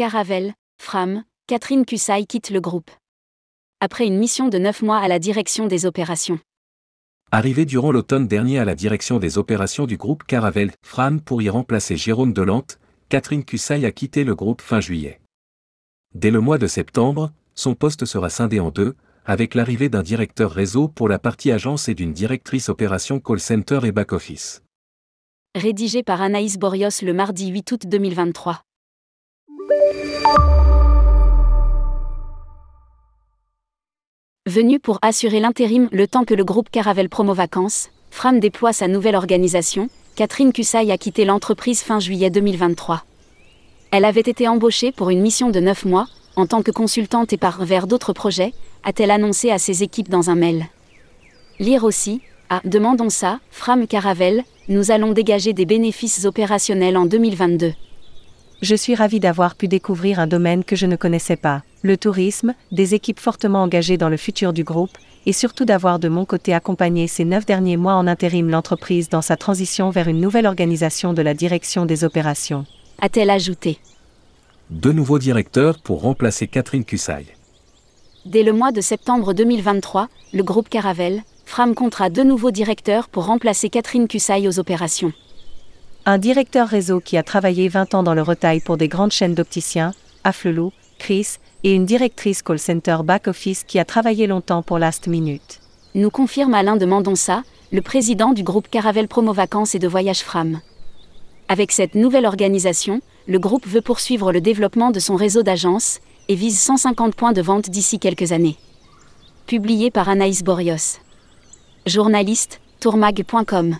Caravel, Fram, Catherine Cussay quitte le groupe. Après une mission de 9 mois à la direction des opérations. Arrivée durant l'automne dernier à la direction des opérations du groupe Caravel, Fram pour y remplacer Jérôme Delante, Catherine Cussay a quitté le groupe fin juillet. Dès le mois de septembre, son poste sera scindé en deux, avec l'arrivée d'un directeur réseau pour la partie agence et d'une directrice opération call center et back-office. Rédigé par Anaïs Borios le mardi 8 août 2023. Venu pour assurer l'intérim le temps que le groupe Caravel Promo Vacances, Fram déploie sa nouvelle organisation, Catherine Cussay a quitté l'entreprise fin juillet 2023. Elle avait été embauchée pour une mission de 9 mois, en tant que consultante et par vers d'autres projets, a-t-elle annoncé à ses équipes dans un mail. Lire aussi, à Demandons ça, Fram Caravel, nous allons dégager des bénéfices opérationnels en 2022. Je suis ravi d'avoir pu découvrir un domaine que je ne connaissais pas, le tourisme, des équipes fortement engagées dans le futur du groupe, et surtout d'avoir de mon côté accompagné ces neuf derniers mois en intérim l'entreprise dans sa transition vers une nouvelle organisation de la direction des opérations. A-t-elle ajouté Deux nouveaux directeurs pour remplacer Catherine Cussay. Dès le mois de septembre 2023, le groupe Caravel, Fram comptera deux nouveaux directeurs pour remplacer Catherine Cussay aux opérations. Un directeur réseau qui a travaillé 20 ans dans le retail pour des grandes chaînes d'opticiens, Afflelou, Chris, et une directrice call center back-office qui a travaillé longtemps pour Last Minute. Nous confirme Alain de Mendonça, le président du groupe Caravel Promo Vacances et de Voyage Fram. Avec cette nouvelle organisation, le groupe veut poursuivre le développement de son réseau d'agences et vise 150 points de vente d'ici quelques années. Publié par Anaïs Borios. Journaliste, tourmag.com.